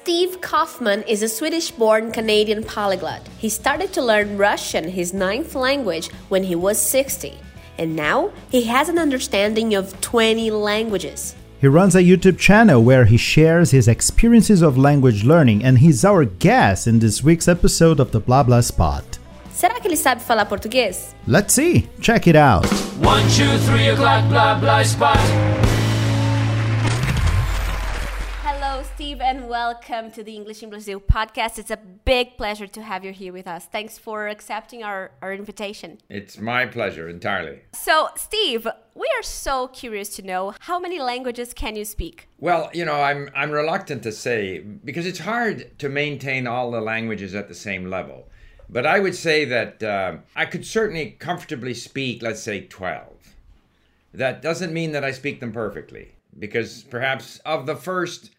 Steve Kaufmann is a Swedish born Canadian polyglot. He started to learn Russian, his ninth language, when he was 60. And now he has an understanding of 20 languages. He runs a YouTube channel where he shares his experiences of language learning, and he's our guest in this week's episode of the Blah Blah Spot. Será que ele sabe falar português? Let's see. Check it out. One, two, three o'clock, blah, blah, spot. Steve, and welcome to the English in Brazil podcast. It's a big pleasure to have you here with us. Thanks for accepting our, our invitation. It's my pleasure entirely. So, Steve, we are so curious to know how many languages can you speak? Well, you know, I'm I'm reluctant to say because it's hard to maintain all the languages at the same level. But I would say that uh, I could certainly comfortably speak, let's say, 12. That doesn't mean that I speak them perfectly because perhaps of the first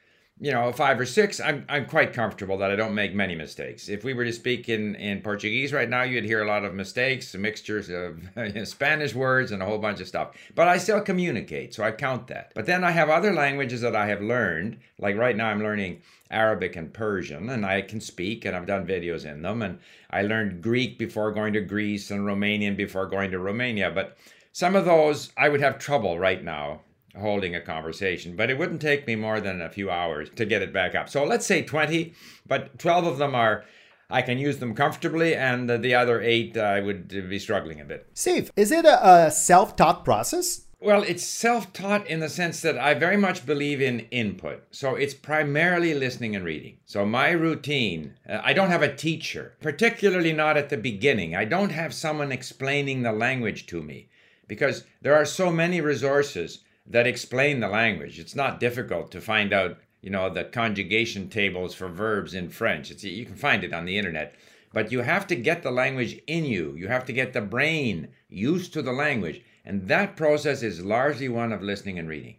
you know, five or six, I'm, I'm quite comfortable that I don't make many mistakes. If we were to speak in, in Portuguese right now, you'd hear a lot of mistakes, mixtures of you know, Spanish words and a whole bunch of stuff. But I still communicate, so I count that. But then I have other languages that I have learned, like right now I'm learning Arabic and Persian, and I can speak, and I've done videos in them. And I learned Greek before going to Greece and Romanian before going to Romania. But some of those I would have trouble right now holding a conversation, but it wouldn't take me more than a few hours to get it back up. So let's say 20, but 12 of them are I can use them comfortably, and the other eight I would be struggling a bit. Steve, is it a, a self taught process? Well, it's self taught in the sense that I very much believe in input. So it's primarily listening and reading. So my routine, uh, I don't have a teacher, particularly not at the beginning. I don't have someone explaining the language to me because there are so many resources that explain the language. It's not difficult to find out, you know, the conjugation tables for verbs in French. It's, you can find it on the internet. But you have to get the language in you. You have to get the brain used to the language. And that process is largely one of listening and reading.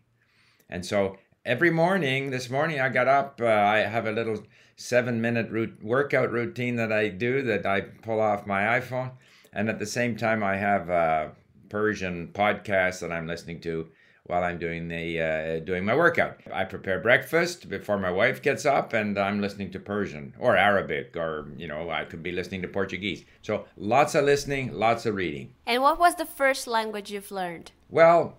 And so every morning, this morning I got up, uh, I have a little seven minute root, workout routine that I do that I pull off my iPhone. And at the same time, I have a Persian podcast that I'm listening to while I'm doing the uh, doing my workout. I prepare breakfast before my wife gets up, and I'm listening to Persian or Arabic, or you know, I could be listening to Portuguese. So lots of listening, lots of reading. And what was the first language you've learned? Well,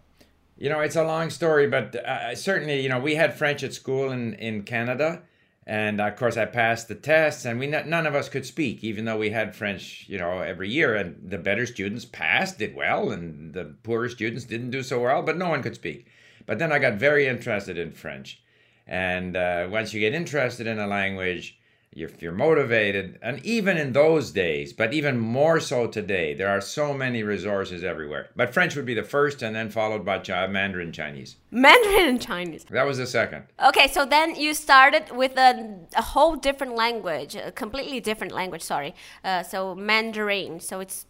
you know, it's a long story, but uh, certainly, you know, we had French at school in in Canada. And of course, I passed the tests, and we none of us could speak, even though we had French, you know, every year. And the better students passed, did well, and the poorer students didn't do so well. But no one could speak. But then I got very interested in French, and uh, once you get interested in a language, if you're motivated, and even in those days, but even more so today, there are so many resources everywhere. But French would be the first, and then followed by Mandarin Chinese. Mandarin and Chinese. That was the second. Okay, so then you started with a, a whole different language, a completely different language, sorry. Uh, so Mandarin. So it's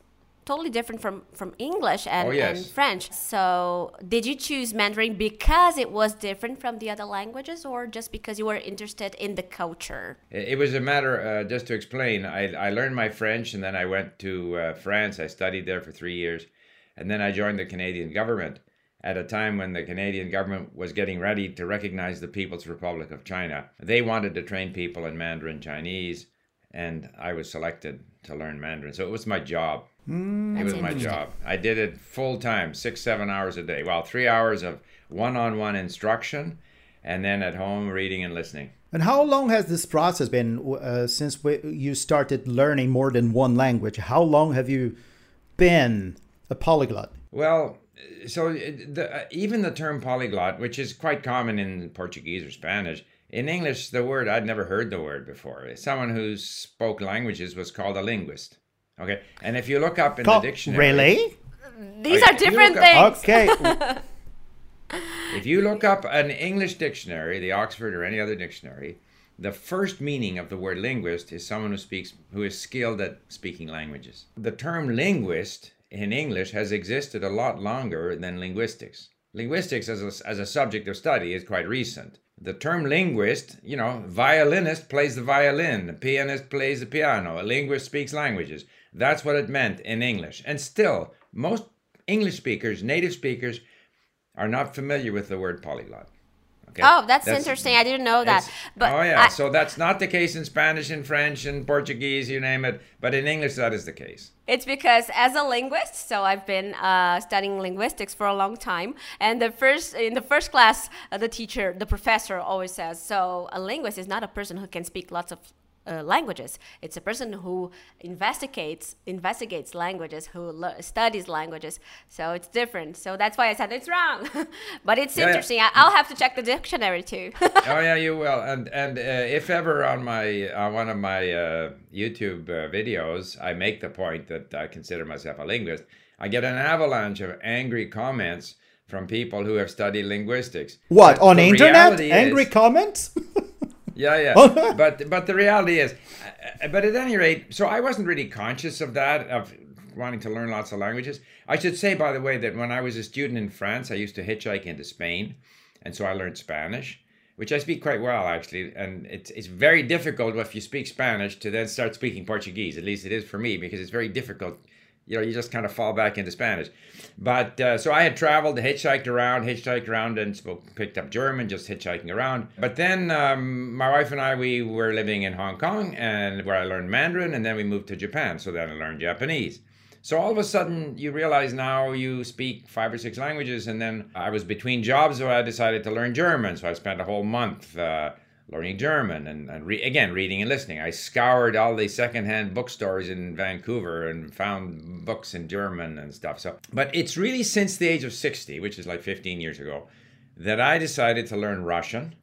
totally different from from English and, oh, yes. and, French. So, did you choose Mandarin because it was different from the other languages, or just because you were interested in the culture? It was a matter, uh, just to explain. I, I learned my French, and then I went to uh, France. I studied there for three years, and then I joined the Canadian government at a time when the Canadian government was getting ready to recognize the People's Republic of China. They wanted to train people in Mandarin Chinese, and I was selected to learn Mandarin. So it was my job. Mm. It was my job. I did it full time, six, seven hours a day. Well, three hours of one on one instruction, and then at home reading and listening. And how long has this process been uh, since we, you started learning more than one language? How long have you been a polyglot? Well, so the, uh, even the term polyglot, which is quite common in Portuguese or Spanish, in English, the word I'd never heard the word before. Someone who spoke languages was called a linguist. Okay, and if you look up in Call, the dictionary, really, these are different things. Okay. if you look up an English dictionary, the Oxford or any other dictionary, the first meaning of the word linguist is someone who speaks, who is skilled at speaking languages. The term linguist in English has existed a lot longer than linguistics. Linguistics as a, as a subject of study is quite recent. The term linguist, you know, violinist plays the violin, the pianist plays the piano, a linguist speaks languages. That's what it meant in English. And still, most English speakers, native speakers, are not familiar with the word polyglot. Okay? Oh, that's, interesting. I didn't know that. But oh yeah, I- so that's not the case in Spanish and French and Portuguese, you name it. But in English, that is the case. It's because as a linguist, so I've been uh, studying linguistics for a long time, and the first in the first class, uh, the teacher, the professor always says, so a linguist is not a person who can speak lots of uh, languages. It's a person who investigates investigates languages, who le- studies languages. So it's different. So that's why I said it's wrong, but it's Yeah, yeah. interesting. I- I'll have to check the dictionary too. oh yeah, you will. And and uh, if ever on my on one of my uh, YouTube uh, videos, I make the point that I consider myself a linguist, I get an avalanche of angry comments from people who have studied linguistics. What But on internet? Angry is- comments? Yeah, yeah. but but the reality is, uh, but at any rate, so I wasn't really conscious of that of wanting to learn lots of languages. I should say, by the way, that when I was a student in France, I used to hitchhike into Spain, and so I learned Spanish, which I speak quite well actually. And it's it's very difficult if you speak Spanish to then start speaking Portuguese. At least it is for me because it's very difficult. You know, you just kind of fall back into Spanish. But uh, so I had traveled, hitchhiked around, hitchhiked around, and spoke, picked up German, just hitchhiking around. But then um, my wife and I, we were living in Hong Kong, and where I learned Mandarin, and then we moved to Japan. So then I learned Japanese. So all of a sudden, you realize now you speak five or six languages, and then I was between jobs, so I decided to learn German. So I spent a whole month uh, learning German, and, and re- again reading and listening. I scoured all the secondhand bookstores in Vancouver and found books in German and stuff. So, but it's really since the age of sixty, which is like fifteen years ago, that I decided to learn Russian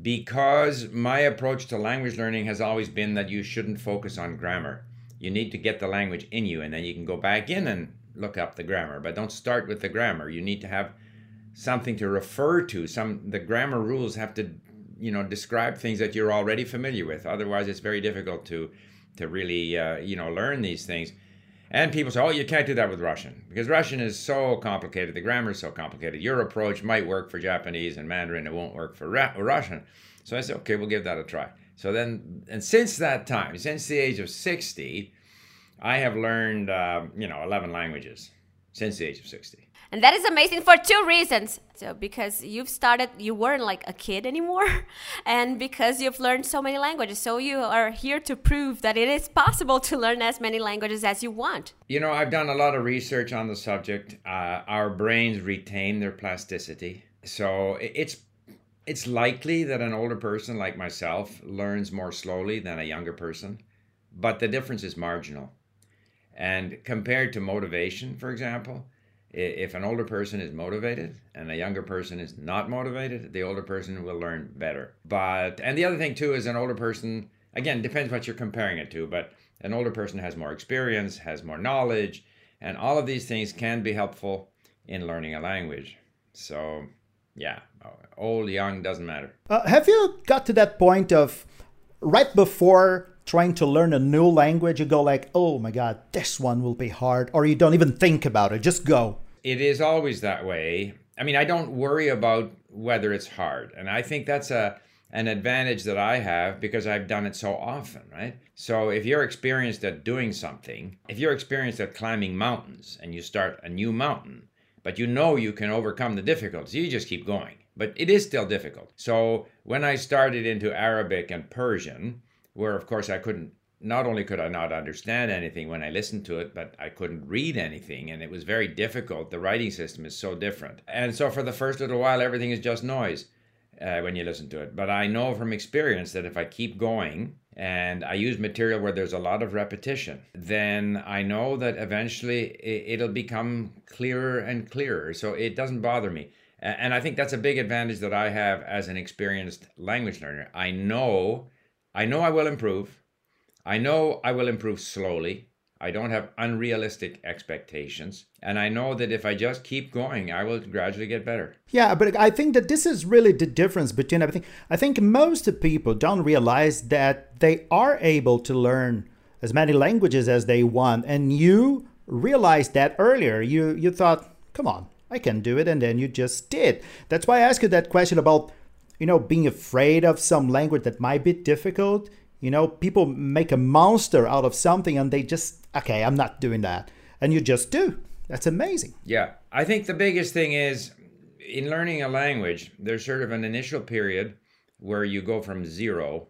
because my approach to language learning has always been that you shouldn't focus on grammar. You need to get the language in you, and then you can go back in and look up the grammar. But don't start with the grammar. You need to have something to refer to. Some the grammar rules have to, you know, describe things that you're already familiar with. Otherwise, it's very difficult to to really, uh, you know, learn these things. And people say, oh, you can't do that with Russian because Russian is so complicated. The grammar is so complicated. Your approach might work for Japanese and Mandarin, it won't work for Ra- Russian. So I said, okay, we'll give that a try. So then, and since that time, since the age of 60, I have learned, uh, you know, 11 languages since the age of 60. And that is amazing for two reasons. So because you've started, you weren't like a kid anymore, and because you've learned so many languages. So you are here to prove that it is possible to learn as many languages as you want. You know, I've done a lot of research on the subject. Uh, our brains retain their plasticity, so it's it's likely that an older person like myself learns more slowly than a younger person, but the difference is marginal. And compared to motivation, for example, if an older person is motivated and a younger person is not motivated, the older person will learn better. But and the other thing too is an older person again depends what you're comparing it to, but an older person has more experience, has more knowledge, and all of these things can be helpful in learning a language. So, yeah, old, young doesn't matter. Uh, have you got to that point of right before trying to learn a new language, you go like, oh my god, this one will be hard, or you don't even think about it, just go. It is always that way. I mean, I don't worry about whether it's hard, and I think that's a an advantage that I have because I've done it so often, right? So if you're experienced at doing something, if you're experienced at climbing mountains and you start a new mountain, but you know you can overcome the difficulties, you just keep going. But it is still difficult. So when I started into Arabic and Persian, where of course I couldn't not only could I not understand anything when I listened to it, but I couldn't read anything, and it was very difficult. The writing system is so different. And so, for the first little while, everything is just noise uh, when you listen to it. But I know from experience that if I keep going and I use material where there's a lot of repetition, then I know that eventually it, it'll become clearer and clearer. So it doesn't bother me. And I think that's a big advantage that I have as an experienced language learner. I know, I know I will improve. I know I will improve slowly. I don't have unrealistic expectations. And I know that if I just keep going, I will gradually get better. Yeah, but I think that this is really the difference between everything. I think most people don't realize that they are able to learn as many languages as they want, and you realized that earlier. You you thought, "Come on, I can do it," and then you just did. That's why I asked you that question about, you know, being afraid of some language that might be difficult. You know, people make a monster out of something, and they just, okay, I'm not doing that, and you just do. That's amazing. Yeah, I think the biggest thing is in learning a language, there's sort of an initial period where you go from zero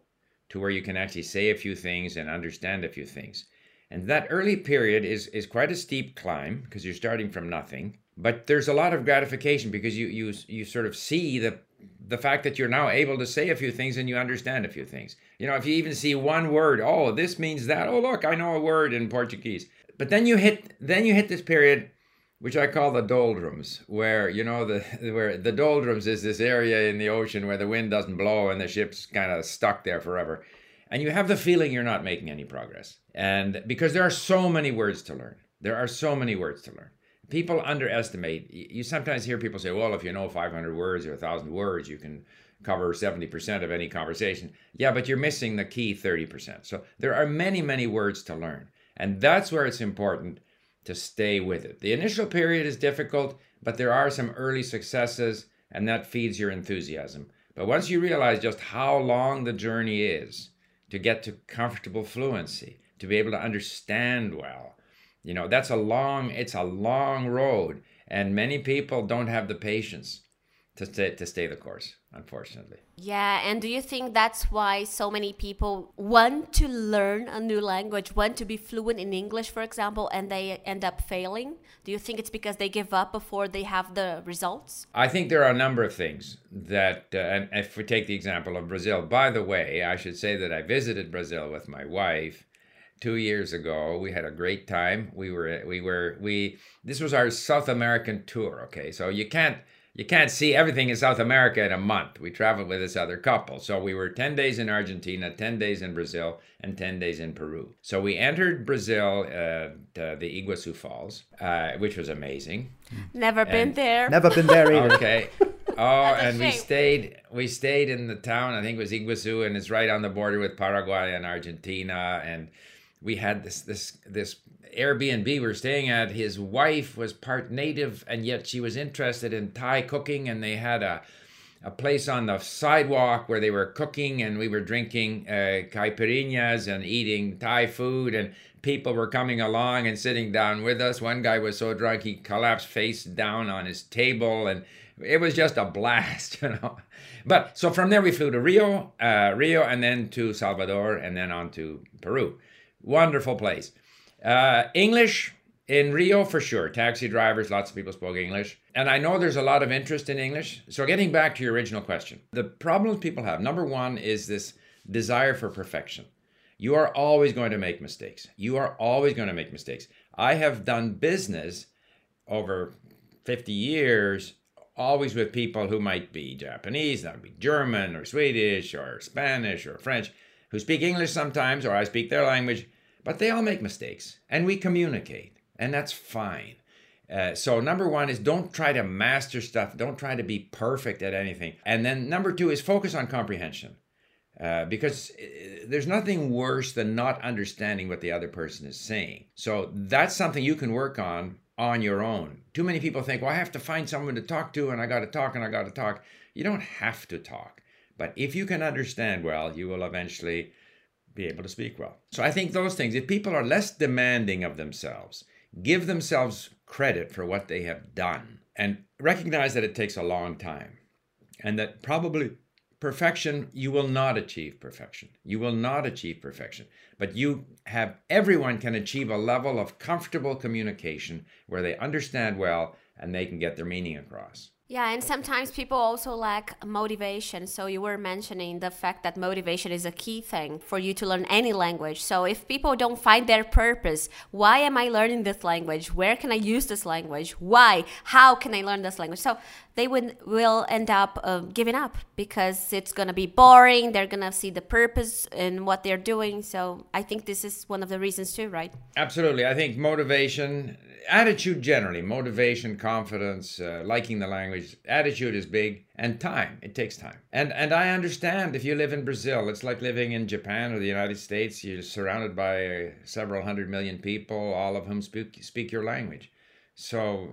to where you can actually say a few things and understand a few things. And that early period is, is quite a steep climb because you're starting from nothing. But there's a lot of gratification because you, you, you sort of see the, the fact that you're now able to say a few things and you understand a few things. You know, if you even see one word, oh, this means that. Oh, look, I know a word in Portuguese. But then you hit then you hit this period which I call the doldrums, where you know the where the doldrums is this area in the ocean where the wind doesn't blow and the ship's kind of stuck there forever, and you have the feeling you're not making any progress, and because there are so many words to learn, there are so many words to learn. People underestimate. You sometimes hear people say, "Well, if you know 500 words or 1,000 words, you can." cover 70% of any conversation. Yeah, but you're missing the key 30%. So there are many, many words to learn. And that's where it's important to stay with it. The initial period is difficult, but there are some early successes, and that feeds your enthusiasm. But once you realize just how long the journey is to get to comfortable fluency, to be able to understand well, you know, that's a long, it's a long road. And many people don't have the patience to stay, to stay the course unfortunately. Yeah, and do you think that's why so many people want to learn a new language, want to be fluent in English, for example, and they end up failing? Do you think it's because they give up before they have the results? I think there are a number of things that, uh, and if we take the example of Brazil, by the way, I should say that I visited Brazil with my wife two years ago. We had a great time. We were, we were, we, this was our South American tour, okay? So you can't, you can't see everything in South America in a month. We traveled with this other couple. So we were 10 days in Argentina, 10 days in Brazil, and 10 days in Peru. So we entered Brazil, uh, the Iguazu Falls, uh, which was amazing. Never been there. Never been there either. Okay. Oh, That's a and we stayed we stayed in the town, I think it was Iguazu, and it's right on the border with Paraguay and Argentina. And we had this this this Airbnb we were staying at. His wife was part native, and yet she was interested in Thai cooking, and they had a a place on the sidewalk where they were cooking and we were drinking uh, caipirinhas and eating Thai food and people were coming along and sitting down with us. One guy was so drunk he collapsed face down on his table and it was just a blast, you know. But so from there we flew to Rio, uh, Rio, and then to Salvador, and then on to Peru. Wonderful place. Uh, English in Rio for sure. Taxi drivers, lots of people spoke English. And I know there's a lot of interest in English. So, getting back to your original question, the problems people have number one is this desire for perfection. You are always going to make mistakes. You are always going to make mistakes. I have done business over 50 years, always with people who might be Japanese, that would be German or Swedish or Spanish or French, who speak English sometimes or I speak their language, but they all make mistakes and we communicate, and that's fine. Uh, so number one is don't try to master stuff. Don't try to be perfect at anything. And then number two is focus on comprehension. Uh, because uh, there's nothing worse than not understanding what the other person is saying. So that's something you can work on on your own. Too many people think, well, I have to find someone to talk to and I got to talk and I got to talk. You don't have to talk. But if you can understand well, you will eventually be able to speak well. So I think those things, if people are less demanding of themselves, give themselves credit for what they have done and recognize that it takes a long time and that probably perfection you will not achieve perfection. You will not achieve perfection. But you have everyone can achieve a level of comfortable communication where they understand well and they can get their meaning across Yeah, and sometimes people also lack motivation. So you were mentioning the fact that motivation is a key thing for you to learn any language. So if people don't find their purpose, why am I learning this language? Where can I use this language? Why? How can I learn this language? So they would will end up uh, giving up because it's gonna be boring. They're gonna see the purpose in what they're doing. So I think this is one of the reasons too, right? Absolutely. I think motivation, attitude generally, motivation, confidence, uh, liking the language, attitude is big and time. It takes time. And and I understand if you live in Brazil, it's like living in Japan or the United States. You're surrounded by uh, several hundred million people, all of whom speak speak your language. So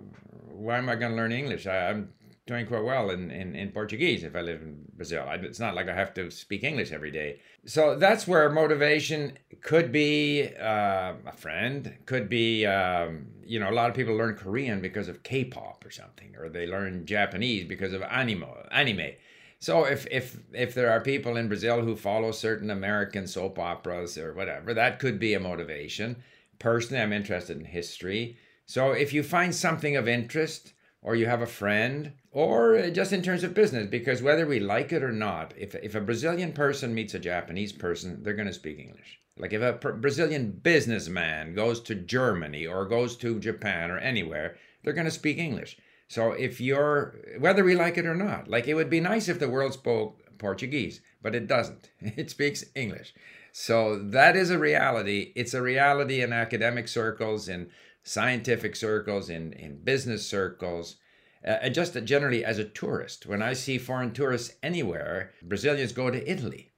why am I going to learn English? I, I'm doing quite well in, in, in Portuguese if I live in Brazil. I, it's not like I have to speak English every day. So that's where motivation could be uh, a friend, could be, um, you know, a lot of people learn Korean because of K pop or something, or they learn Japanese because of anime. anime. So if if if there are people in Brazil who follow certain American soap operas or whatever, that could be a motivation. Personally, I'm interested in history. So if you find something of interest, or you have a friend, or just in terms of business, because whether we like it or not, if if a Brazilian person meets a Japanese person, they're going to speak English. Like if a Brazilian businessman goes to Germany or goes to Japan or anywhere, they're going to speak English. So if you're, whether we like it or not, like it would be nice if the world spoke Portuguese, but it doesn't. It speaks English. So that is a reality. It's a reality in academic circles, in scientific circles, in, in business circles, uh, Uh, and just generally as a tourist. When I see foreign tourists anywhere, Brazilians go to Italy.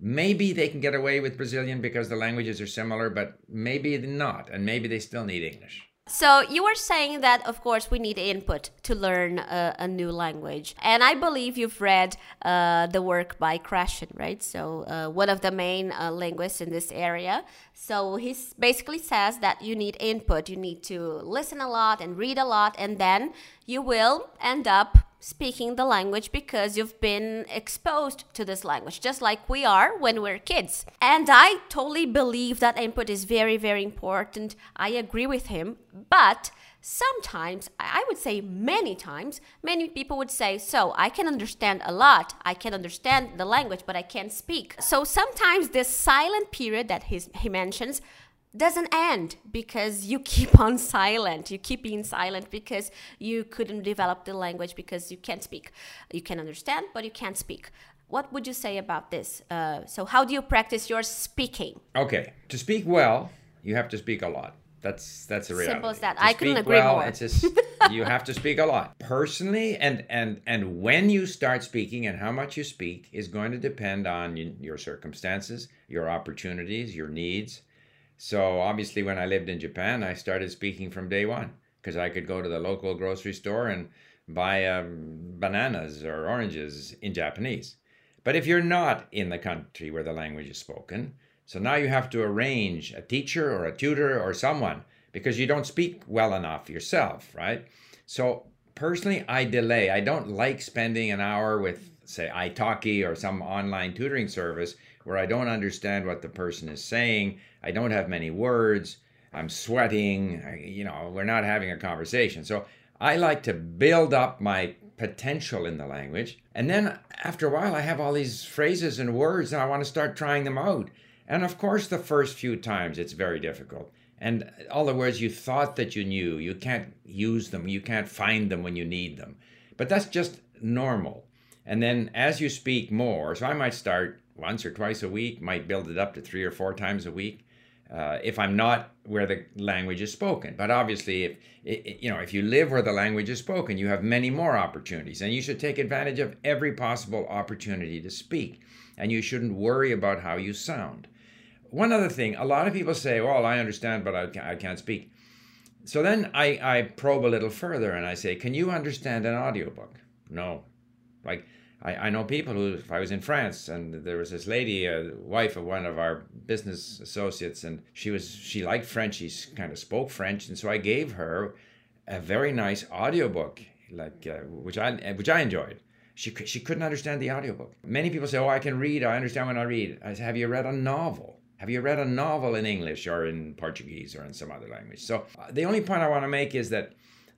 Maybe they can get away with Brazilian because the languages are similar, but maybe not, and maybe they still need English. So you were saying that, of course, we need input to learn a, a new language, and I believe you've read uh, the work by Krashen, right? So uh, one of the main uh, linguists in this area. So he basically says that you need input. You need to listen a lot and read a lot, and then you will end up speaking the language because you've been exposed to this language, just like we are when we're kids. And I totally believe that input is very, very important. I agree with him. But sometimes, I would say many times, many people would say, So I can understand a lot, I can understand the language, but I can't speak. So sometimes this silent period that he mentions doesn't end because you keep on silent. You keep being silent because you couldn't develop the language because you can't speak. You can understand, but you can't speak. What would you say about this? Uh, so, how do you practice your speaking? Okay, to speak well, you have to speak a lot. That's that's a reality. Simple as that. To I couldn't agree well, more. It's just, you have to speak a lot. Personally, and and and when you start speaking and how much you speak is going to depend on your circumstances, your opportunities, your needs so obviously, when I lived in Japan, I started speaking from day one because I could go to the local grocery store and buy um, bananas or oranges in Japanese. But if you're not in the country where the language is spoken, so now you have to arrange a teacher or a tutor or someone because you don't speak well enough yourself, right? So personally, I delay. I don't like spending an hour with, say, italki or some online tutoring service where I don't understand what the person is saying I don't have many words. I'm sweating. I, you know, we're not having a conversation. So I like to build up my potential in the language. And then after a while, I have all these phrases and words, and I want to start trying them out. And of course, the first few times it's very difficult. And all the words you thought that you knew, you can't use them, you can't find them when you need them. But that's just normal. And then as you speak more, so I might start once or twice a week, might build it up to three or four times a week uh, if I'm not where the language is spoken. But obviously, if you know, if you live where the language is spoken, you have many more opportunities, and you should take advantage of every possible opportunity to speak. And you shouldn't worry about how you sound. One other thing, a lot of people say, "Well, I understand, but I, I can't speak." So then I, I probe a little further and I say, "Can you understand an audiobook?" No. Like I, I know people who, if I was in France and there was this lady, a wife of one of our business associates, and she was, she liked French, she kind of spoke French. And so I gave her a very nice audiobook, like, uh, which I, which I enjoyed. She, she couldn't understand the audiobook. Many people say, Oh, I can read, I understand when I read. I said, Have you read a novel? Have you read a novel in English or in Portuguese or in some other language? So uh, the only point I want to make is that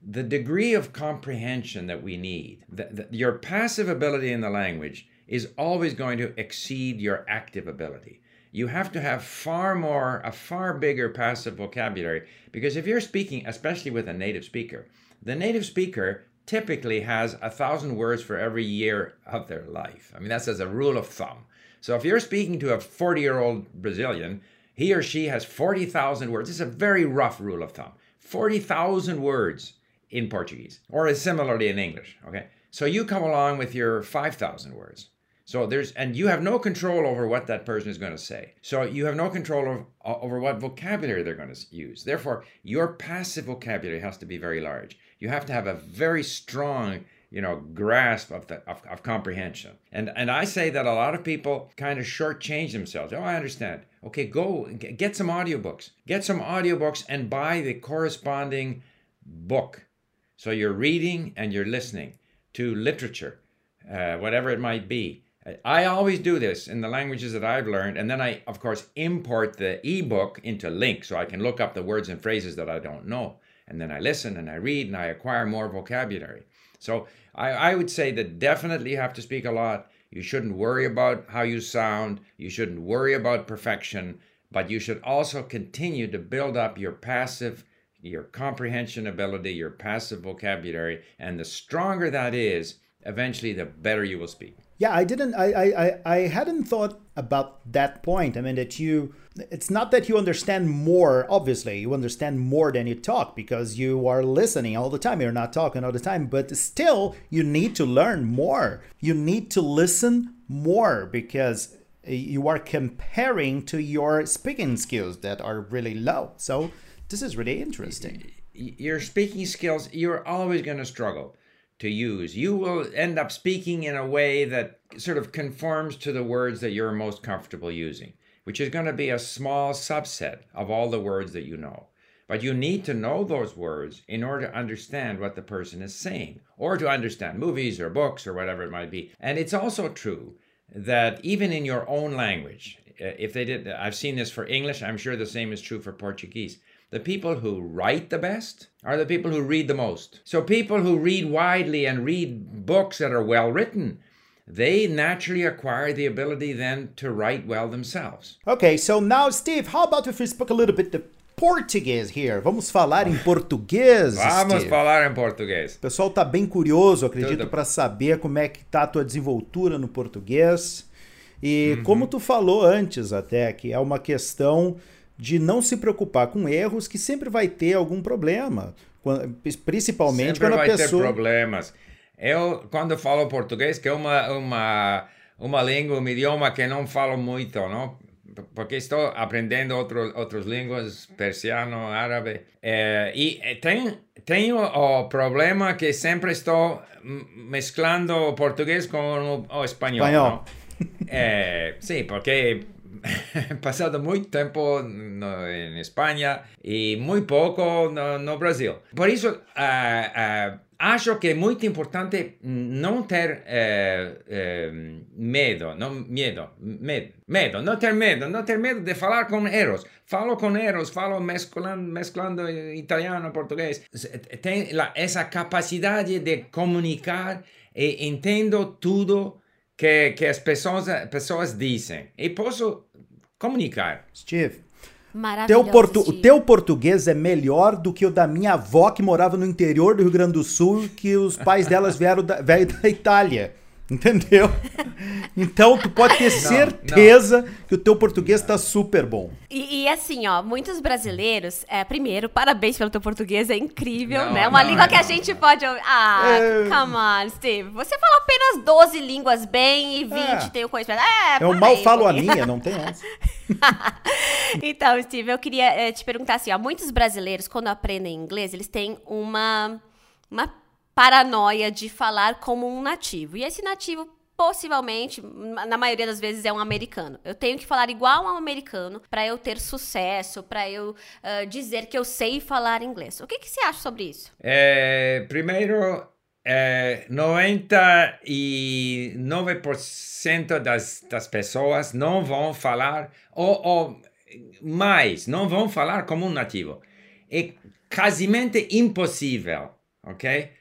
the degree of comprehension that we need, the, the, your passive ability in the language is always going to exceed your active ability. You have to have far more, a far bigger passive vocabulary because if you're speaking, especially with a native speaker, the native speaker typically has a thousand words for every year of their life. I mean, that's as a rule of thumb. So if you're speaking to a 40 year old Brazilian, he or she has 40,000 words. It's a very rough rule of thumb. 40,000 words in Portuguese or similarly in English. Okay. So you come along with your 5,000 words. So there's, and you have no control over what that person is going to say. So you have no control over, over what vocabulary they're going to use. Therefore, your passive vocabulary has to be very large. You have to have a very strong you know grasp of the of, of comprehension and and i say that a lot of people kind of shortchange themselves oh i understand okay go get some audiobooks get some audiobooks and buy the corresponding book so you're reading and you're listening to literature uh, whatever it might be I always do this in the languages that I've learned, and then I, of course, import the ebook into LingQ so I can look up the words and phrases that I don't know. And then I listen and I read and I acquire more vocabulary. So I, I would say that definitely you have to speak a lot. You shouldn't worry about how you sound. You shouldn't worry about perfection, but you should also continue to build up your passive, your comprehension ability, your passive vocabulary. And the stronger that is, eventually the better you will speak. Yeah, I didn't. I, I I hadn't thought about that point. I mean, that you. It's not that you understand more. Obviously, you understand more than you talk because you are listening all the time. You're not talking all the time, but still, you need to learn more. You need to listen more because eh, you are comparing to your speaking skills that are really low. So this is really interesting. Your speaking skills, you're always going to struggle to use. You will end up speaking in a way that sort of conforms to the words that you're most comfortable using, which is going to be a small subset of all the words that you know. But you need to know those words in order to understand what the person is saying, or to understand movies or books or whatever it might be. And it's also true that even in your own language, if they did, I've seen this for English, I'm sure the same is true for Portuguese the people who write the best are the people who read the most. So, people who read widely and read books that are well written, they naturally acquire the ability then to write well themselves. Okay, so now, Steve, how about if we speak a little bit the português here? Vamos falar em português. Vamos Steve. falar em português. O pessoal tá bem curioso, acredito, para saber como é que tá a tua desenvoltura no português. E uhum. como tu falou antes até, que é uma questão de não se preocupar com erros, que sempre vai ter algum problema. Principalmente sempre quando a pessoa. Sempre vai ter problemas. Eu, quando falo português, que é uma, uma, uma língua, um idioma que não falo muito, não? porque estou aprendendo outros outras línguas, persiano, árabe, eh, e tem, tenho o problema que sempre estou mesclando o português com o, o espanhol. espanhol. Eh, sim, porque pasado mucho tiempo en España y muy poco no Brasil. Por eso, uh, acho que es muy importante no tener uh, miedo, no miedo, miedo, no tener miedo, no tener miedo de hablar con eros. Falo con eros, falo mezclando, mezclando italiano, portugués. Tengo esa capacidad de comunicar e entiendo todo que, que as pessoas, pessoas dizem. E posso comunicar. Steve, teu portu Steve. o teu português é melhor do que o da minha avó que morava no interior do Rio Grande do Sul, que os pais delas vieram da, vieram da Itália. Entendeu? Então tu pode ter não, certeza não. que o teu português está super bom. E, e, assim, ó, muitos brasileiros, é, primeiro, parabéns pelo teu português, é incrível, não, né? Uma língua que a gente pode ouvir. Ah, é... come on, Steve. Você fala apenas 12 línguas bem e 20 é. tem o conhecimento. É, eu mal falo a minha, não tem essa. então, Steve, eu queria é, te perguntar assim, ó, muitos brasileiros, quando aprendem inglês, eles têm uma, uma paranoia de falar como um nativo. E esse nativo possivelmente, na maioria das vezes, é um americano. Eu tenho que falar igual a um americano para eu ter sucesso, para eu uh, dizer que eu sei falar inglês. O que, que você acha sobre isso? É, primeiro, é, 99% das, das pessoas não vão falar, ou, ou mais, não vão falar como um nativo. É quase impossível, ok?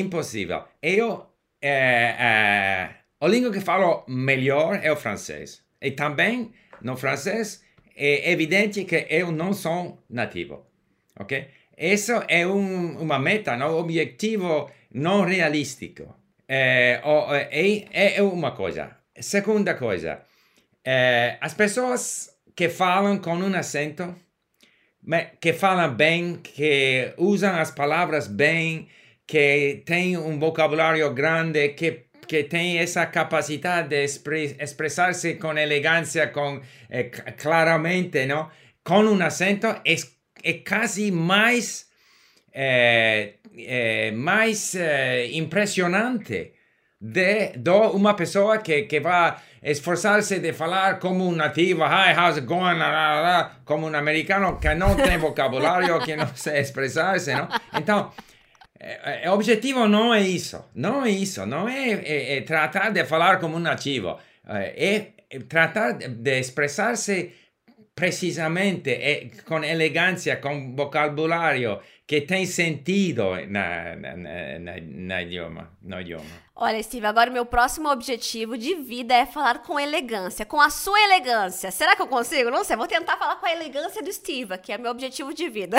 Impossível. Eu, é, é, a língua que falo melhor é o francês. E também, no francês, é evidente que eu não sou nativo, ok? Isso é um, uma meta, um objetivo não realístico. É, é, é uma coisa. Segunda coisa, é, as pessoas que falam com um acento, que falam bem, que usam as palavras bem, que tem um vocabulário grande, que, que tem essa capacidade de expressar-se com eh, claramente, não? com um acento, é, é quase mais é, é, mais impressionante de, de uma pessoa que, que vai esforçar-se de falar como um nativo, hi, how's it going, como um americano que não tem vocabulário, que não sei expressar-se, não? Então, é, o objetivo não é isso, não é isso, não é, é, é tratar de falar como um nativo, é, tratar de expressar-se precisamente e con eleganza, con che tem sentido na, na, na, na idioma, no idioma. Olha, Steve, agora o meu próximo objetivo de vida é falar com elegância, com a sua elegância. Será que eu consigo? Não sei, vou tentar falar com a elegância do Steve, que é meu objetivo de vida.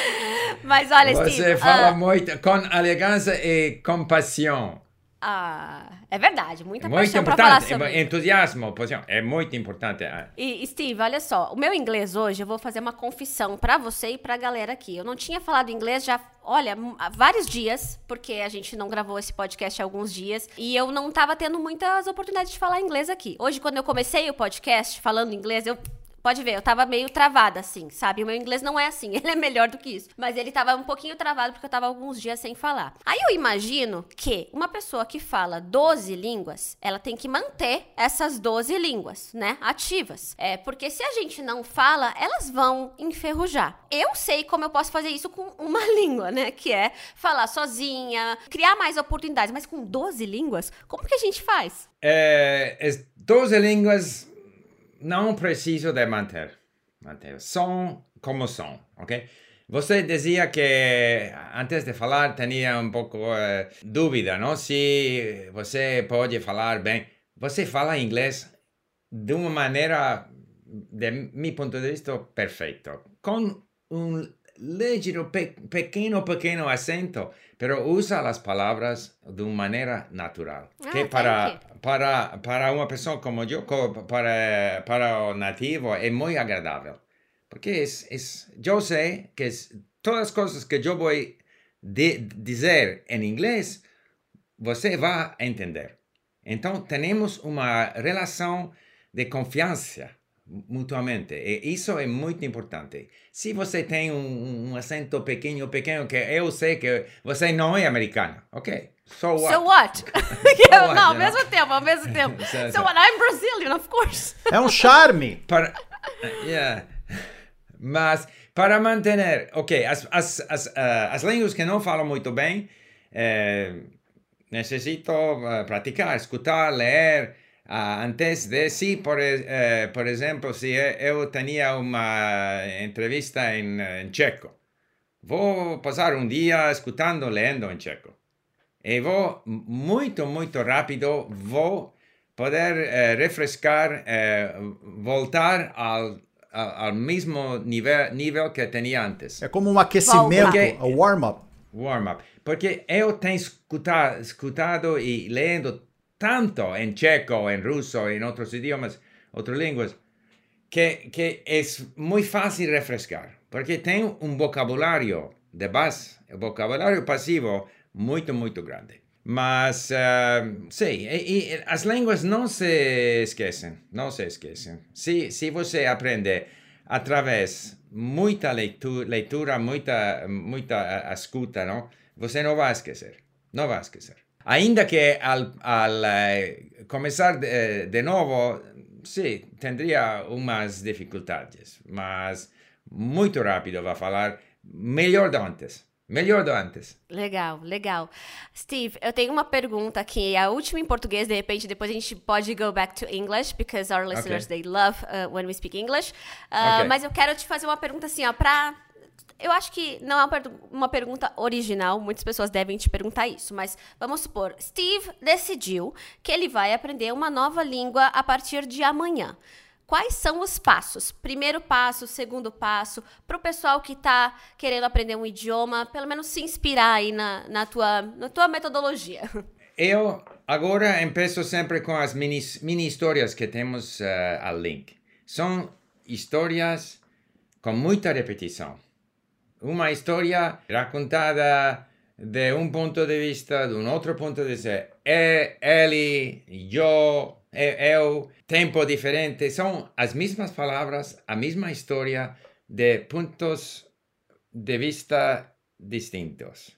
Mas olha, Você Steve... Você fala uh... muito com elegância e compaixão. Ah, é verdade, muita muito paixão importante, falar sobre... entusiasmo, é muito importante. Ah. E Steve, olha só, o meu inglês hoje, eu vou fazer uma confissão para você e para a galera aqui. Eu não tinha falado inglês já, olha, há vários dias, porque a gente não gravou esse podcast há alguns dias, e eu não tava tendo muitas oportunidades de falar inglês aqui. Hoje, quando eu comecei o podcast falando inglês, eu Pode ver, eu tava meio travada, assim, sabe? O meu inglês não é assim, ele é melhor do que isso. Mas ele tava um pouquinho travado porque eu tava alguns dias sem falar. Aí eu imagino que uma pessoa que fala 12 línguas, ela tem que manter essas 12 línguas, né? Ativas. É, porque se a gente não fala, elas vão enferrujar. Eu sei como eu posso fazer isso com uma língua, né? Que é falar sozinha, criar mais oportunidades. Mas com 12 línguas, como que a gente faz? É, 12 línguas não preciso de manter. manter. São como são, ok? Você dizia que antes de falar tinha um pouco eh, dúvida, não? Se você pode falar bem. Você fala inglês de uma maneira, de meu ponto de vista, perfeito. Com um ligeiro, pe pequeno, pequeno acento, pero usa as palavras de uma maneira natural. Ah, que para, para, para uma pessoa como eu, para, para o nativo, é muito agradável. Porque é, é, eu sei que todas as coisas que eu vou de, dizer em inglês, você vai entender. Então, temos uma relação de confiança mutuamente. E isso é muito importante. Se você tem um, um acento pequeno, pequeno, que eu sei que você não é americano, ok? So what? So what? so what não, ao mesmo tempo, ao mesmo tempo. so, so what? I'm Brazilian, of course. É um charme. Para, yeah. Mas para manter, ok, as, as, as, uh, as línguas que não falam muito bem, eh, necessito uh, praticar, escutar, ler, Uh, antes de, sí, por, eh, por exemplo, se eu tinha uma entrevista em, em checo, vou passar um dia escutando, lendo em checo. E vou muito, muito rápido, vou poder eh, refrescar, eh, voltar ao, ao mesmo nível, nível que tinha antes. É como um aquecimento, um warm-up. Warm-up. Porque eu tenho escutado, escutado e lendo tanto en checo, en ruso, en otros idiomas, otras lenguas, que, es muy fácil refrescar, porque tengo un vocabulario de base, un vocabulario pasivo muy, muy grande. Mas, uh, sí, y, y, las lenguas no se esquecen, no se esquecen. Si, si você aprende a través muita leitura, leitura muita, muita escuta, ¿no? Você não vai esquecer, não vai esquecer. Ainda que al, al eh, comenzar de, de, nuevo, sí, tendría unas dificultades, mas muito rápido va a falar melhor do antes. Melhor do antes. Legal, legal. Steve, eu tenho uma pergunta aqui, a última em português, de repente depois a gente pode go back to English, because our listeners, okay. they love uh, when we speak English. Uh, okay. Mas eu quero te fazer uma pergunta assim, ó, pra eu acho que não é uma pergunta original, muitas pessoas devem te perguntar isso, mas vamos supor, Steve decidiu que ele vai aprender uma nova língua a partir de amanhã. Quais são os passos? Primeiro passo, segundo passo, para o pessoal que está querendo aprender um idioma, pelo menos se inspirar aí na, na, tua, na tua metodologia. Eu agora empeço sempre com as mini, mini histórias que temos uh, a link. São histórias com muita repetição uma história raccontada de um ponto de vista, de um outro ponto de vista. É, ele, eu, eu, tempo diferente. São as mesmas palavras, a mesma história de pontos de vista distintos.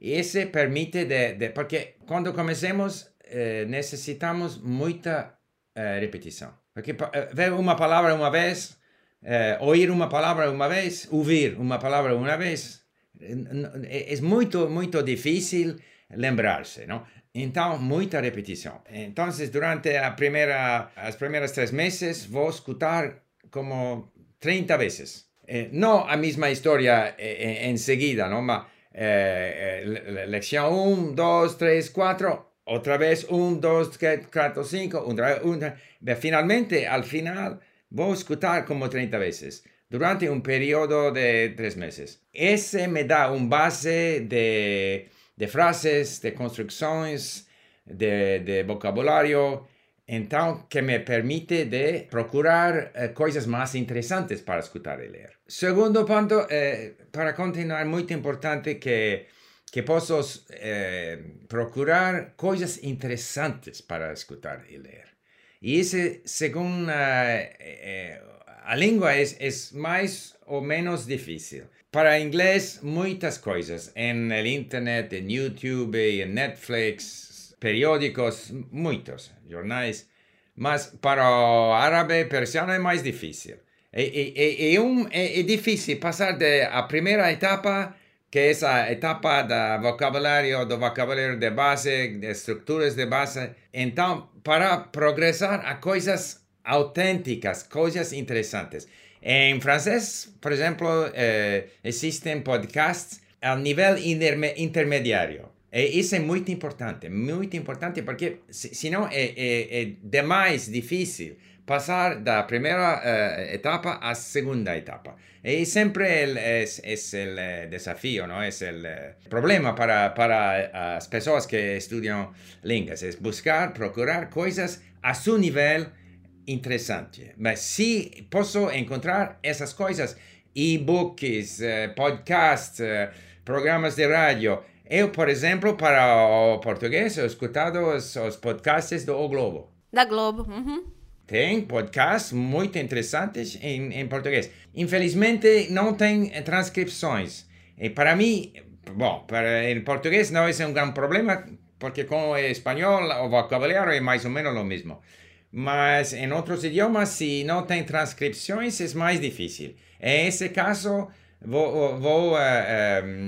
Y ese permite de, de porque cuando comencemos eh, necesitamos mucha eh, repetición. Porque eh, ver una palabra una vez, eh, oír una palabra una vez, oír una palabra una vez, es muy, muy difícil lembrarse, ¿no? Entonces, mucha repetición. Entonces, durante la primera, las primeras tres meses, voy a escuchar como 30 veces. Eh, no la misma historia eh, enseguida, ¿no? Ma, eh, lección 1, 2, 3, 4, otra vez 1, 2, 3, 4, 5, otra vez, finalmente, al final, voy a escuchar como 30 veces durante un periodo de tres meses. Ese me da un base de, de frases, de construcciones, de, de vocabulario, entonces que me permite de procurar eh, cosas más interesantes para escuchar y leer. Segundo punto, eh, para continuar, muy importante que, que puedo eh, procurar cosas interesantes para escuchar y leer. E esse, segundo ah, eh, eh, a, a língua, é, é mais ou menos difícil. Para inglês, muitas coisas. Em internet, em YouTube, em Netflix, periódicos, muitos jornais. Mas para o árabe persiano é mais difícil. É, é, é, é, um, é, é difícil passar da primeira etapa que essa etapa do vocabulário, do vocabulário de base, de estruturas de base. Então, para progressar a coisas autênticas, coisas interessantes. Em francês, por exemplo, eh, existem podcasts a nível intermediário. E isso é muito importante, muito importante, porque senão é, é, é demais difícil pasar de la primera eh, etapa la segunda etapa. Y siempre es, es, el eh, desafío, ¿no? es el problema para, para las personas que estudian lenguas, es buscar, procurar cosas a su nivel interessante. Mas se posso encontrar essas coisas, e-books, uh, podcasts, programas de rádio. Eu, por exemplo, para o português, eu escutado os, os podcasts do O Globo. Da Globo. Uhum. Tem podcasts muito interessantes em, em português. Infelizmente, não tem transcrições. E para mim, bom, para em português não é um grande problema, porque com o espanhol o vocabulário é mais ou menos o mesmo. mas en otros idiomas, si no tiene transcripciones, es más difícil. En ese caso, a um,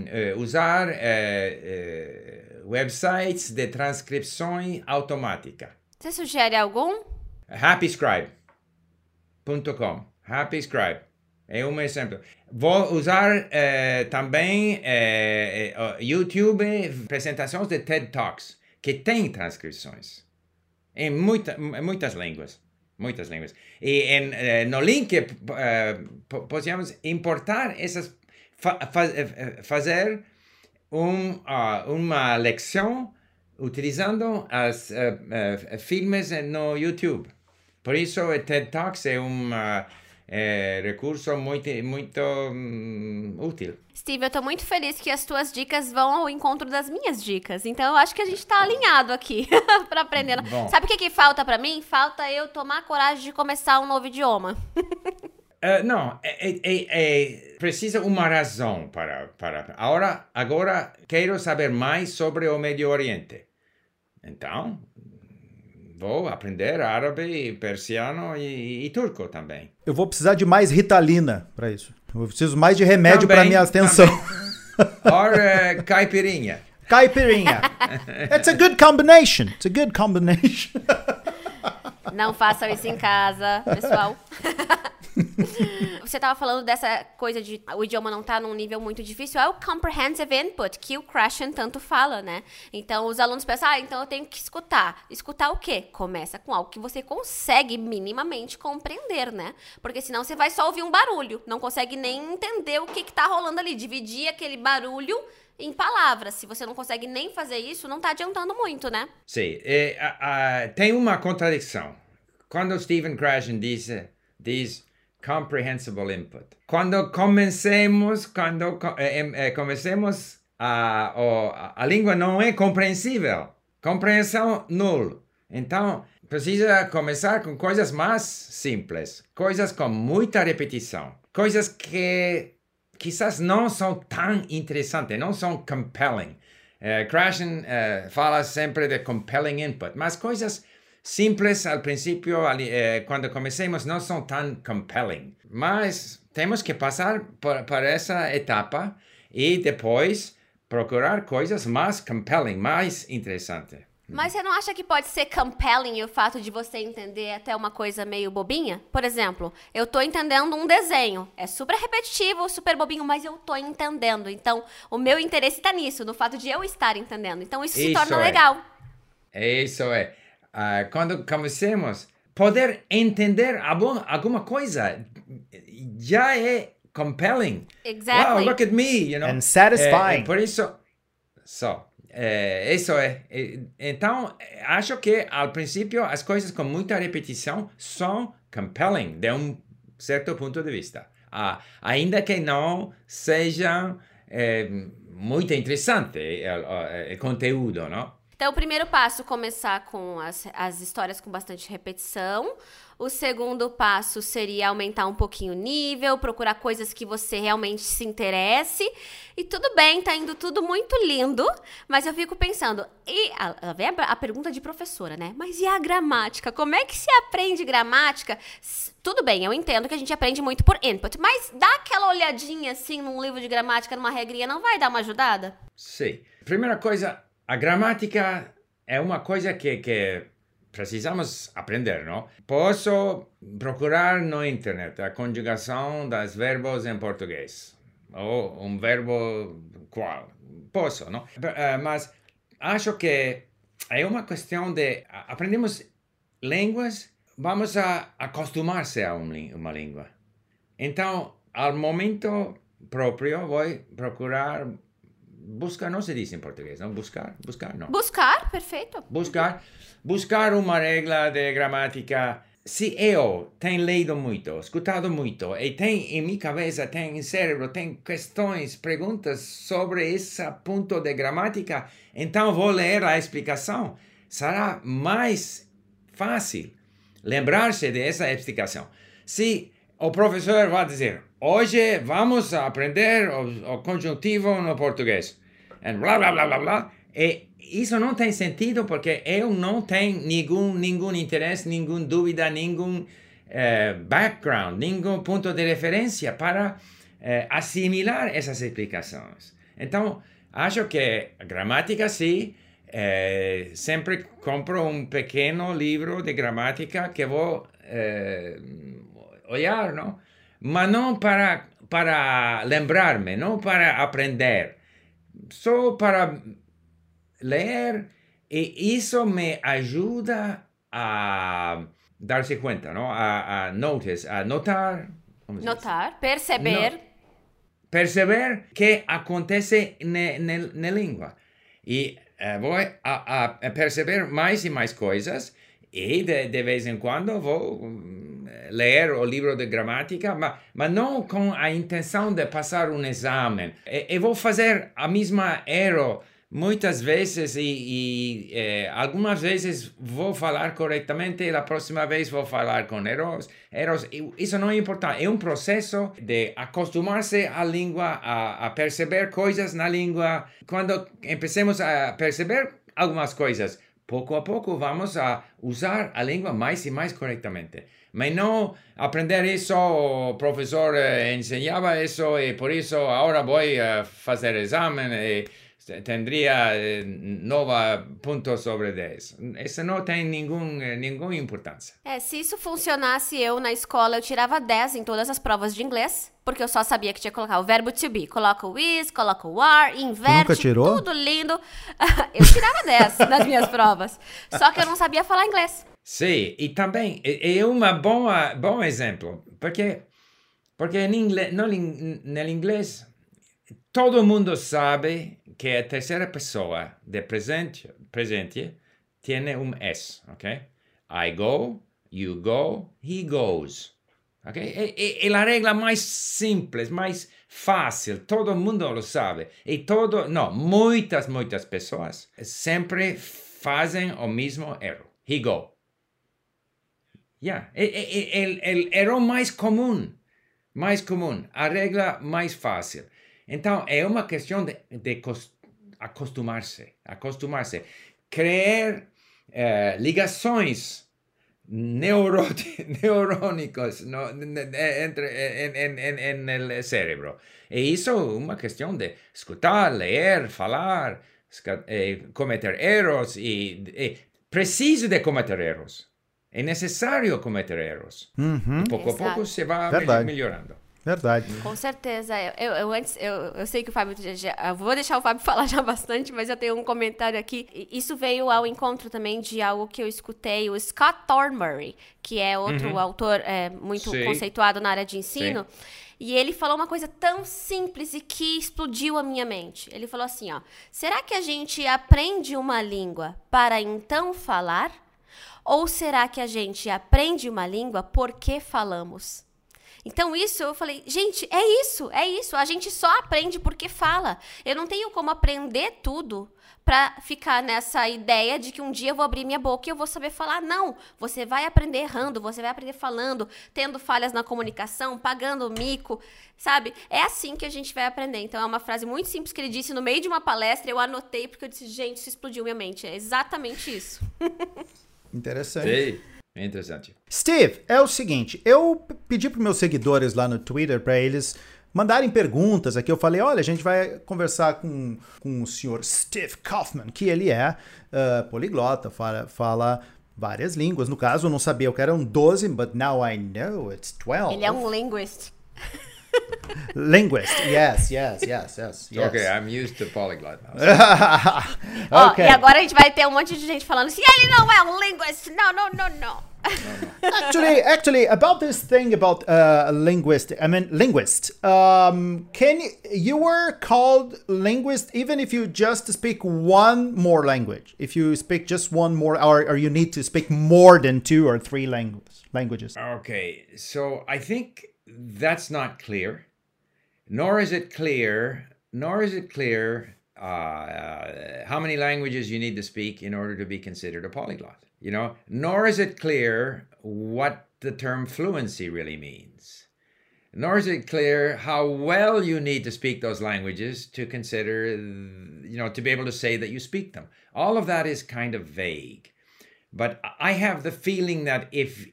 uh, usar uh, websites de transcripción automática. ¿Você sugere algum? Happyscribe.com. Happyscribe. É um exemplo. Vou usar eh, também eh, eh, YouTube, apresentações de TED Talks, que tem transcrições. em, muita, muitas línguas. Muitas línguas. E em, eh, no link eh, podemos importar essas, fa, eh, fazer um, uh, uma leção utilizando os uh, uh, filmes no YouTube. Por isso, o TED Talks é um é, recurso muito, muito um, útil. Steve, eu tô muito feliz que as tuas dicas vão ao encontro das minhas dicas. Então eu acho que a gente tá alinhado aqui para aprender. Bom. Sabe o que, que falta para mim? Falta eu tomar coragem de começar um novo idioma. Uh, não, é, é, é, precisa uma razão para, para. Agora, agora quero saber mais sobre o Médio Oriente. Então, vou aprender árabe, persiano e, e, turco também. Eu vou precisar de mais ritalina para isso. Eu preciso mais de remédio para minha atenção. Or uh, caipirinha. Caipirinha. It's a good combination. It's a good combination. Não façam isso em casa, pessoal. Você estava falando dessa coisa de o idioma não tá num nível muito difícil, é o comprehensive input, que o Krashen tanto fala, né? Então os alunos pensam, ah, então eu tenho que escutar. Escutar o quê? Começa com algo que você consegue minimamente compreender, né? Porque senão você vai só ouvir um barulho, não consegue nem entender o que, que tá rolando ali. Dividir aquele barulho em palavras. Se você não consegue nem fazer isso, não está adiantando muito, né? Sim. É, tem uma contradição. Quando Stephen Krashen diz, diz comprehensible input. Quando comencemos, quando eh, eh, comecemos a, a, a língua não é compreensível. Compreensão nulo. Então, precisa começar com coisas mais simples, coisas com muita repetição, coisas que quizás não são tão interessantes, não são compelling. Uh, uh, fala sempre de compelling input, mas coisas simples al princípio, ali, eh, quando comecemos, não são tão compelling. Mas temos que passar por, por essa etapa e depois procurar coisas mais compelling, mais interessantes. Mas você não acha que pode ser compelling o fato de você entender até uma coisa meio bobinha? Por exemplo, eu tô entendendo um desenho. É super repetitivo, super bobinho, mas eu tô entendendo. Então, o meu interesse tá nisso, no fato de eu estar entendendo. Então, isso, se Isso torna é. legal. Isso é. Ah, quando comecemos, poder entender algum- alguma coisa já é compelling. Exactly. Wow, look at me, you know. And satisfying. Eh, por isso, só. eh, isso é. Então, acho que ao princípio as coisas com muita repetição são compelling de um certo ponto de vista. Ah, ainda que não sejam eh, muito interessante o conteúdo, não? Então, o primeiro passo, começar com as, as histórias com bastante repetição. O segundo passo seria aumentar um pouquinho o nível, procurar coisas que você realmente se interesse. E tudo bem, tá indo tudo muito lindo, mas eu fico pensando, e a, a, a, pergunta de professora, né? Mas e a gramática? Como é que se aprende gramática? Tudo bem, eu entendo que a gente aprende muito por input, mas dá aquela olhadinha assim num livro de gramática, numa regrinha, não vai dar uma ajudada? Sim. Primeira coisa, a gramática é uma coisa que, que precisamos aprender, não? Posso procurar no internet a conjugação dos verbos em português. Ou um verbo qual. Posso, não? Eh, Mas acho que é uma questão de... Aprendemos línguas, vamos a acostumar-se a um uma língua. Então, ao momento próprio, vou procurar buscar, não se diz em português, não? Buscar, buscar, não. Buscar, perfeito. Buscar, buscar uma regra de gramática. Se eu tenho lido muito, escutado muito, e tem em minha cabeça, tem em cérebro, tem questões, perguntas sobre esse ponto de gramática, então vou ler a explicação. Será mais fácil lembrar-se dessa explicação. Se o professor vai dizer, hoje vamos aprender o, o conjuntivo no português, blá blá blá blá blá, e isso não tem sentido porque eu não tenho nenhum, nenhum interesse, nenhuma dúvida, nenhum eh, background, nenhum ponto de referência para eh, assimilar essas explicações. Então, acho que gramática, sim, eh, sempre compro um pequeno livro de gramática que vou eh, olhar, não? Mas não para, para lembrar-me, não para aprender, só para ler e isso me ajuda a dar-se conta, não? A, a notice, a notar? Notar, perceber. perceber que acontece na, língua. E eh, vou a- a perceber mais e mais coisas e de, de vez em quando vou hum, ler o livro de gramática, mas, mas não com a intenção de passar um exame. E, e vou fazer a mesma erro muitas vezes e, e eh, algumas vezes vou falar corretamente e a próxima vez vou falar com erros. erros. Isso não é importante. É um processo de acostumar-se à língua, a, a perceber coisas na língua. Quando empecemos a perceber algumas coisas, pouco a pouco vamos a usar a língua mais e mais corretamente. Mas não aprender isso, o professor eh, ensinava isso e por isso agora vou eh, fazer exame e tendría eh, nova ponto sobre 10. Isso não tem nenhum, eh, nenhuma importância. É, se isso funcionasse, eu na escola eu tirava 10 em todas as provas de inglês, porque eu só sabia que tinha que colocar o verbo to be. Coloca o is, coloca o are, inverte, nunca tirou? tudo lindo. eu tirava 10 nas minhas provas. Só que eu não sabia falar inglês. Sim, e também é uma boa bom exemplo, porque porque em inglês, no, no inglês todo mundo sabe que a terceira pessoa de presente presente tem um S, ok? I go, you go, he goes. Ok? É, é, é a regra mais simples, mais fácil, todo mundo lo sabe. E todo, não, muitas, muitas pessoas sempre fazem o mesmo erro. He go. Yeah. É, é, é, el, el erro mais comum. mais comum, a regra mais fácil. Então, é uma questão de, de cos- acostumar-se, acostumar-se. Criar eh, ligações neuro, neurônicas no, entre, en, en, en, en el cerebro. E isso é uma questão de escutar, ler, falar, eh, cometer erros e, e preciso de cometer erros. É necessário cometer erros. Pouco a pouco você vai Verdade. melhorando. Verdade. Com certeza. Eu, eu, eu antes, eu, eu sei que o Fábio. Já, já- eu vou deixar o Fábio falar já bastante, mas eu tenho um comentário aqui. Isso veio ao encontro também de algo que eu escutei, o Scott Thornbury, que é outro autor é, muito Sim. conceituado na área de ensino. E ele falou uma coisa tão simples e que explodiu a minha mente. Ele falou assim, ó: "Será que a gente aprende uma língua para então falar? Ou será que a gente aprende uma língua porque falamos?" Então, isso eu falei, gente, é isso, é isso. A gente só aprende porque fala. Eu não tenho como aprender tudo pra ficar nessa ideia de que um dia eu vou abrir minha boca e eu vou saber falar. Não, você vai aprender errando, você vai aprender falando, tendo falhas na comunicação, pagando mico, sabe? É assim que a gente vai aprender. Então, é uma frase muito simples que ele disse no meio de uma palestra. Eu anotei porque eu disse, gente, isso explodiu minha mente. É exatamente isso. Interessante. Sim, é interessante. Steve, é o seguinte, eu pedi para meus seguidores lá no Twitter para eles mandarem perguntas aqui. Eu falei, olha, a gente vai conversar com, com o senhor Steve Kaufman, que ele é ah, poliglota, fala, fala várias línguas. No caso, eu não sabia que eram 12, but now I know it's 12. Ele é um linguist. Linguist, yes, yes, yes, yes. yes. Okay, I'm used to polyglot now. Ó, okay. e agora a gente vai ter um monte de gente falando assim, ele não é um linguist. Não, não, não, não. actually, actually, about this thing about uh, linguist, I mean linguist. Um, can you were called linguist even if you just speak one more language? If you speak just one more, or, or you need to speak more than two or three languages? Languages. Okay, so I think that's not clear, nor is it clear, nor is it clear uh, uh, how many languages you need to speak in order to be considered a polyglot. You know, nor is it clear what the term fluency really means. Nor is it clear how well you need to speak those languages to consider, you know, to be able to say that you speak them. All of that is kind of vague. But I have the feeling that if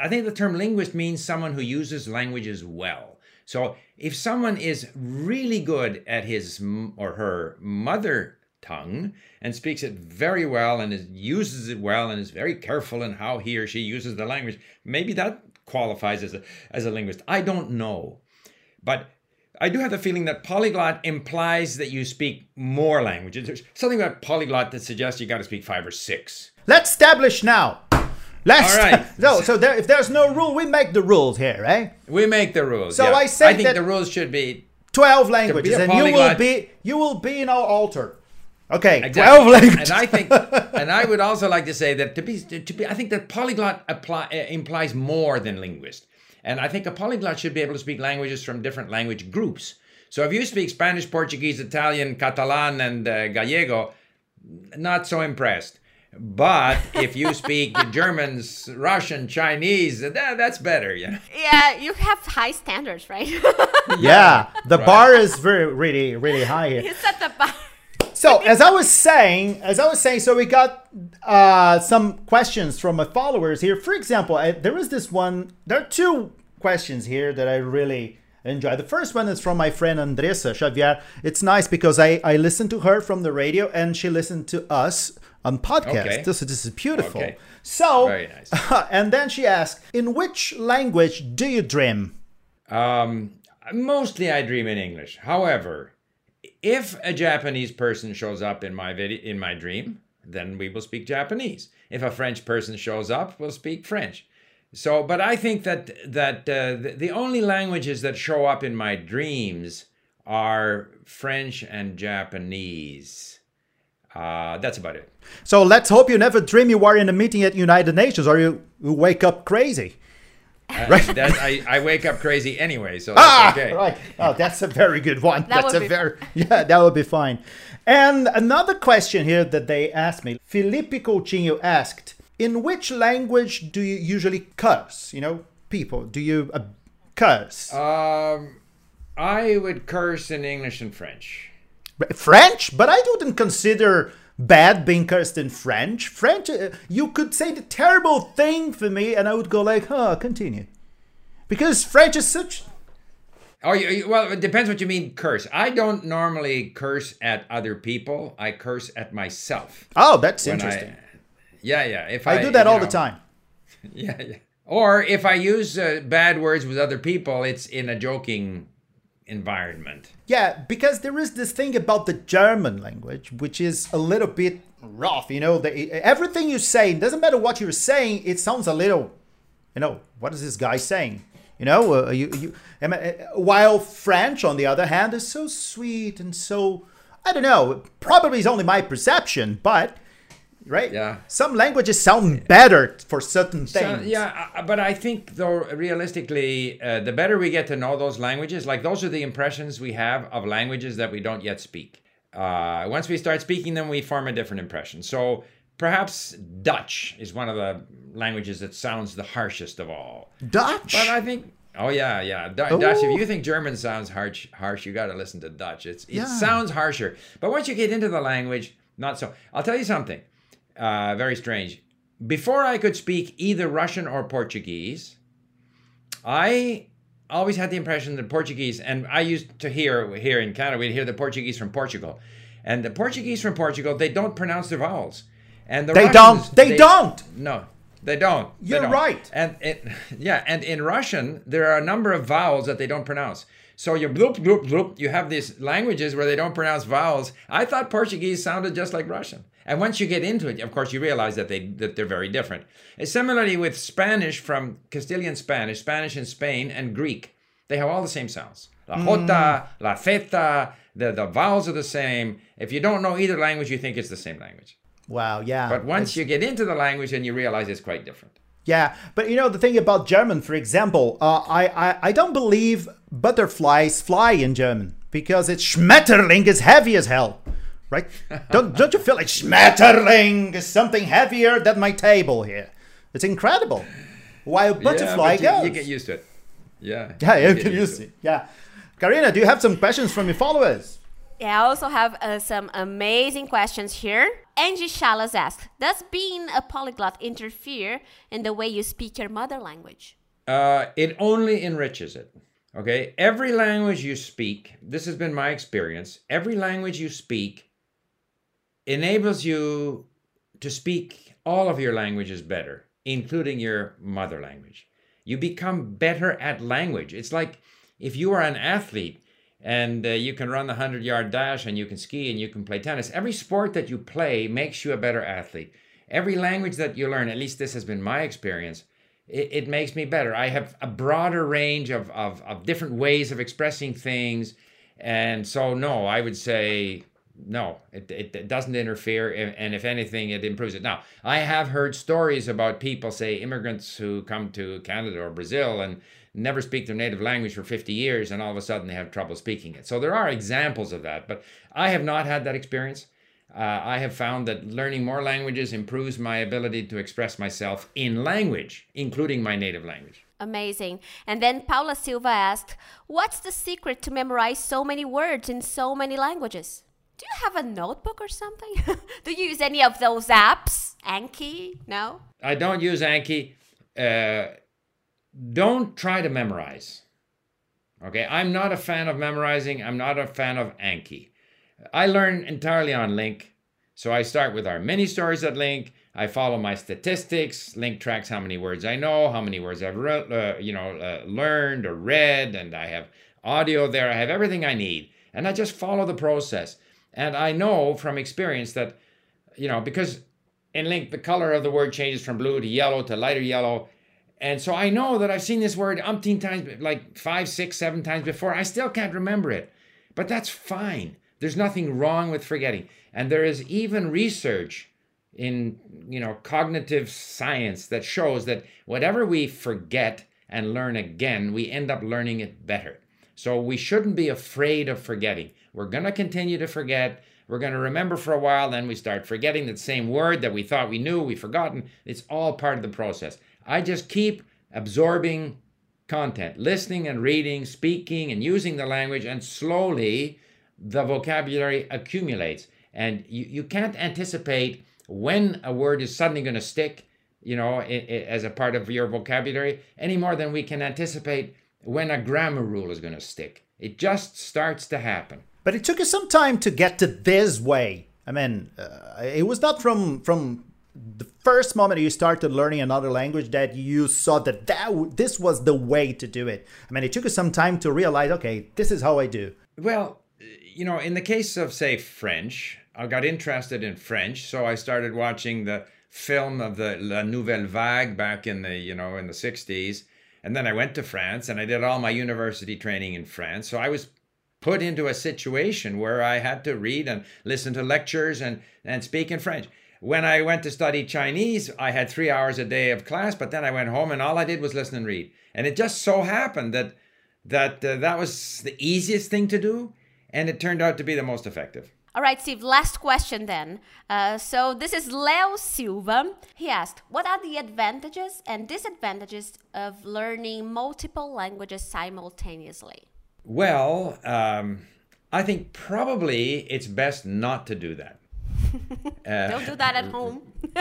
I think the term linguist means someone who uses languages well. So if someone is really good at his or her mother tongue and speaks it very well and is, uses it well and is very careful in how he or she uses the language, maybe that qualifies as a, as a linguist. I don't know. But I do have the feeling that polyglot implies that you speak more languages. There's something about polyglot that suggests you got to speak five or six. Let's establish now. Let's. All right. no, so there, if there's no rule, we make the rules here, eh? We make the rules. So yeah. I say I think that- the rules should be Twelve languages, and you will be you will be in our altar. Okay, Exactly. twelve languages. And I think, and I would also like to say that to be, to be, I think that polyglot apply, uh, implies more than linguist. And I think a polyglot should be able to speak languages from different language groups. So if you speak Spanish, Portuguese, Italian, Catalan, and uh, Gallego, not so impressed. But if you speak German, Russian, Chinese, that, that's better. Yeah. Yeah, you have high standards, right? yeah, the bar is very really really high here. you set the bar. So as I was saying, as I was saying, so we got uh, some questions from my followers here. For example, I, there is this one. There are two questions here that I really enjoy. The first one is from my friend Andressa Xavier. It's nice because I I listened to her from the radio and she listened to us on podcast. Okay. This, this is beautiful. Okay. So Very nice. and then she asked, "In which language do you dream?" Um, mostly I dream in English. However, if a Japanese person shows up in my video in my dream, then we will speak Japanese. If a French person shows up, we'll speak French. So, but I think that that uh, the, the only languages that show up in my dreams are French and Japanese. Uh, that's about it. So let's hope you never dream you are in a meeting at United Nations or you, you wake up crazy. Right. that, I, I wake up crazy anyway, so that's Ah, okay. right. Oh, that's a very good one. That that's a be very yeah, that would be fine. And another question here that they asked me, Felipe Coutinho asked, "In which language do you usually curse? You know, people. Do you uh, curse? Um, I would curse in English and French. French? But I wouldn't consider bad being cursed in French. French, uh, you could say the terrible thing for me, and I would go like, huh, continue. Because French is such. Oh, you, well, it depends what you mean curse. I don't normally curse at other people. I curse at myself. Oh, that's interesting. I, yeah, yeah. If I, I, do that all the time. Yeah, yeah. Or if I use uh, bad words with other people, it's in a joking environment. Yeah, because there is this thing about the German language, which is a little bit rough. You know, the, everything you say, doesn't matter what you're saying, it sounds a little, you know, what is this guy saying? You know, uh, you, you, uh, while French, on the other hand, is so sweet and so, I don't know, probably is only my perception, but, right? Yeah. Some languages sound better for certain So, things. yeah, uh, but I think though realistically, uh, the better we get to know those languages, like those are the impressions we have of languages that we don't yet speak. Uh, once we start speaking them, we form a different impression. So perhaps Dutch is one of the languages that sounds the harshest of all. Dutch? But I think, oh yeah, yeah, Du- Dutch. If you think German sounds harsh, harsh, you got to listen to Dutch. It's it Yeah. sounds harsher, but once you get into the language, not so. I'll tell you something, uh, very strange. Before I could speak either Russian or Portuguese, I always had the impression that Portuguese, and I used to hear here in Canada, we'd hear the Portuguese from Portugal, and the Portuguese from Portugal, they don't pronounce their vowels, and the They Russians, don't. They don't. No, they don't. You're don't. right. And it, yeah, and in Russian there are a number of vowels that they don't pronounce. So you bloop bloop bloop. You have these languages where they don't pronounce vowels. I thought Portuguese sounded just like Russian. And once you get into it, of course, you realize that they that they're very different. And similarly with Spanish from Castilian Spanish, Spanish in Spain, and Greek, they have all the same sounds. La jota, la theta. The the vowels are the same. If you don't know either language, you think it's the same language. Wow, yeah. But once you get into the language, and you realize it's quite different. Yeah, but you know the thing about German, for example, uh, I, I I don't believe butterflies fly in German because it's Schmetterling is heavy as hell, right? don't don't you feel like Schmetterling is something heavier than my table here? It's incredible. While butterfly yeah, but goes. you, you get used to it. Yeah. yeah, you get can use it. Yeah, Karina, do you have some questions from your followers? Yeah, I also have uh, some amazing questions here. Angie Chalas asks Does being a polyglot interfere in the way you speak your mother language? Uh, it only enriches it. Okay. Every language you speak, this has been my experience. Every language you speak enables you to speak all of your languages better, including your mother language. You become better at language. It's like if you are an athlete and uh, you can run the 100 yard dash and you can ski and you can play tennis, every sport that you play makes you a better athlete. Every language that you learn, at least this has been my experience, it, it makes me better. I have a broader range of, of, of different ways of expressing things. And so, no, I would say no, it, it, it doesn't interfere. and- And if anything, it improves it. Now, I have heard stories about people, say immigrants who come to Canada or Brazil and never speak their native language for 50 years and all of a sudden they have trouble speaking it. So there are examples of that, but I have not had that experience. Uh, I have found that learning more languages improves my ability to express myself in language, including my native language. Amazing. And then Paula Silva asked What's the secret to memorize so many words in so many languages? Do you have a notebook or something? Do you use any of those apps? Anki? No? I don't use Anki. Uh, don't try to memorize. Okay, I'm not a fan of memorizing. I'm not a fan of Anki. I learn entirely on LingQ. So I start with our mini stories at LingQ. I follow my statistics. LingQ tracks how many words I know, how many words I've uh, you know, uh, learned or read, and I have audio there. I have everything I need, and I just follow the process. And I know from experience that, you know, because in LingQ the color of the word changes from blue to yellow to lighter yellow, and so I know that I've seen this word umpteen times, like five, six, seven times before. I still can't remember it. But that's fine. There's nothing wrong with forgetting. And there is even research in you know cognitive science that shows that whatever we forget and learn again, we end up learning it better. So we shouldn't be afraid of forgetting. We're going to continue to forget. We're going to remember for a while, then we start forgetting that same word that we thought we knew, we've forgotten. It's all part of the process. I just keep absorbing content, listening and reading, speaking and using the language, and slowly the vocabulary accumulates. And you, you can't anticipate when a word is suddenly going to stick, you know, i i as a part of your vocabulary, any more than we can anticipate when a grammar rule is going to stick. It just starts to happen. But it took us some time to get to this way. I mean, uh, it was not from from the first moment you started learning another language that you saw that, that w- this was the way to do it. I mean, it took us some time to realize, okay, this is how I do. Well, you know, in the case of, say, French, I got interested in French, so I started watching the film of the La Nouvelle Vague back in the, you know, in the 60s. And then I went to France and I did all my university training in France. So I was put into a situation where I had to read and listen to lectures and, and speak in French. When I went to study Chinese, I had three hours a day of class, but then I went home and all I did was listen and read. And it just so happened that that uh, that was the easiest thing to do, and it turned out to be the most effective. All right, Steve, last question then. Uh, so this is Leo Silva. He asked, What are the advantages and disadvantages of learning multiple languages simultaneously? Well, um, I think probably it's best not to do that. Don't do that at home.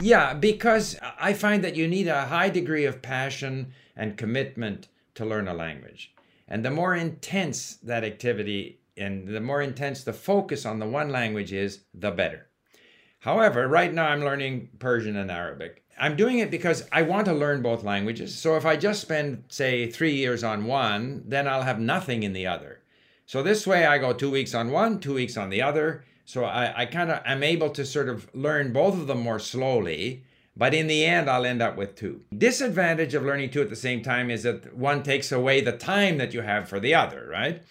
Yeah, because I find that you need a high degree of passion and commitment to learn a language. And the more intense that activity and the more intense the focus on the one language is, the better. However, right now I'm learning Persian and Arabic. I'm doing it because I want to learn both languages. So if I just spend, say, three years on one, then I'll have nothing in the other. So this way I go two weeks on one, two weeks on the other. So I, I kind of am able to sort of learn both of them more slowly. But in the end, I'll end up with two. Disadvantage of learning two at the same time is that one takes away the time that you have for the other, right?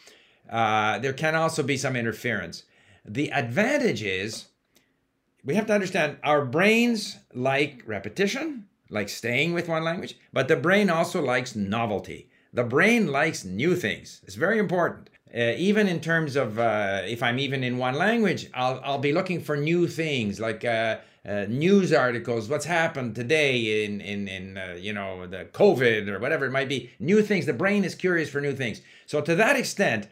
Uh, there can also be some interference. The advantage is we have to understand our brains like repetition, like staying with one language, but the brain also likes novelty. The brain likes new things. It's very important. Uh, even in terms of uh, if I'm even in one language, I'll, I'll be looking for new things like uh, uh, news articles, what's happened today in in in uh, you know the COVID or whatever it might be. New things. The brain is curious for new things. So to that extent,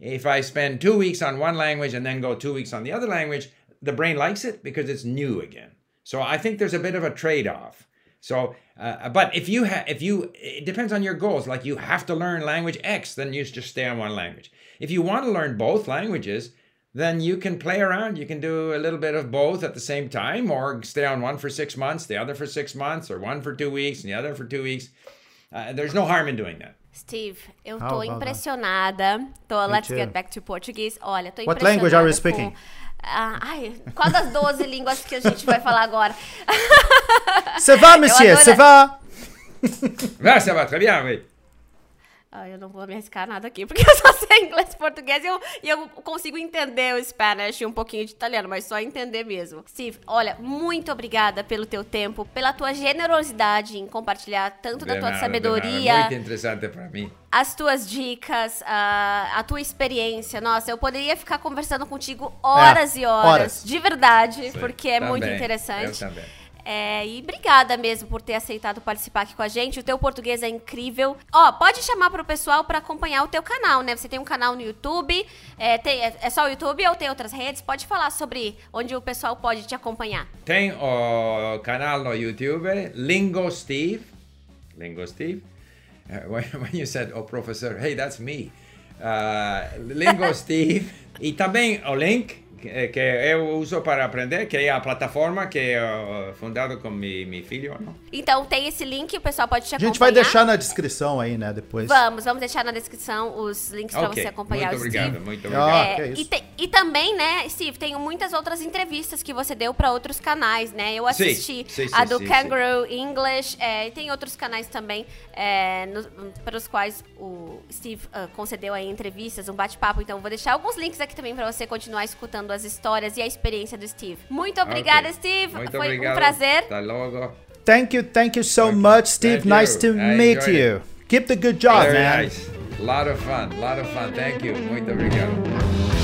if I spend two weeks on one language and then go two weeks on the other language, the brain likes it because it's new again. So I think there's a bit of a trade-off. So, uh, but if you have, if you, it depends on your goals. Like you have to learn language X, then you just stay on one language. If you want to learn both languages, then you can play around. You can do a little bit of both at the same time, or stay on one for six months, the other for six months, or one for two weeks and the other for two weeks. Uh, there's no harm in doing that. Steve, eu How tô about that? impressionada. Tô, let's too. get back to Portuguese. Olha, tô What impressionada. language are you com- speaking? Ah, ai, qual das 12 línguas que a gente vai falar agora? Ça va, monsieur, adoro- ça va? Ah, ça va très bien, oui. Ah, eu não vou me arriscar nada aqui, porque eu só sei inglês e português e eu, e eu consigo entender o Spanish e um pouquinho de italiano, mas só entender mesmo. Steve, olha, muito obrigada pelo teu tempo, pela tua generosidade em compartilhar tanto da De tua nada, sabedoria, nada. Muito interessante para mim. as tuas dicas, a, a tua experiência. Nossa, eu poderia ficar conversando contigo horas e horas, horas. de verdade, Sim, porque é muito também, interessante. eu também. É, e obrigada mesmo por ter aceitado participar aqui com a gente. O teu português é incrível. Ó, pode chamar pro pessoal pra acompanhar o teu canal, né? Você tem um canal no YouTube. É, tem- é- é só o YouTube ou tem outras redes? Pode falar sobre onde o pessoal pode te acompanhar. Tem o canal no YouTube, Lingo Steve. Lingo Steve. When, when you said, oh, professor, hey, that's me. Uh, Lingo Steve. E também o link que, que eu uso para aprender, que é a plataforma que eu fundado com mi, mi filho. Não? Então tem esse link, o pessoal pode te A acompanhar. gente vai deixar na descrição aí, né, depois. Vamos, vamos deixar na descrição os links pra Ok, você acompanhar muito o obrigado, Steve. muito Ah, obrigado. que É, isso. e, te- e também, né, Steve, tem muitas outras entrevistas que você deu pra outros canais, né? Eu assisti sim, sim, a do sim, Kangaroo English, é, e tem outros canais também é, no- para os quais o Steve ah, concedeu aí entrevistas, um bate-papo. Então, vou deixar alguns links aqui também pra você continuar escutando as histórias e a experiência do Steve. Muito obrigada, Ok. Steve. Muito Foi obrigado. um prazer. Até logo. Thank you, thank you so Okay. much, Steve. Thank nice you. to I meet you. Keep the good job, Very man. nice. Lot of fun, lot of fun. Thank you. Muito obrigado.